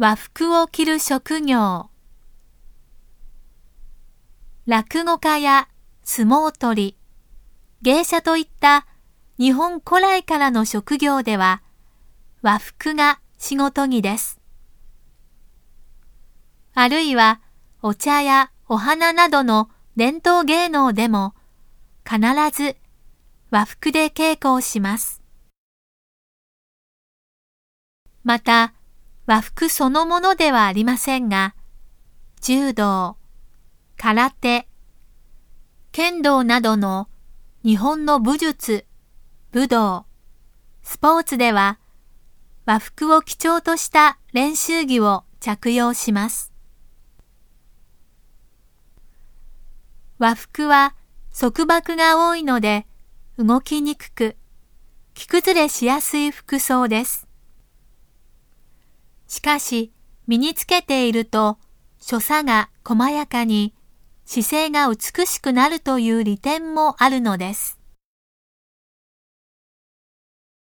和服を着る職業落語家や相撲取り、芸者といった日本古来からの職業では和服が仕事着です。あるいはお茶やお花などの伝統芸能でも必ず和服で稽古をします。また、和服そのものではありませんが、柔道、空手、剣道などの日本の武術、武道、スポーツでは和服を基調とした練習着を着用します。和服は束縛が多いので動きにくく、着崩れしやすい服装です。しかし、身につけていると、所作が細やかに、姿勢が美しくなるという利点もあるのです。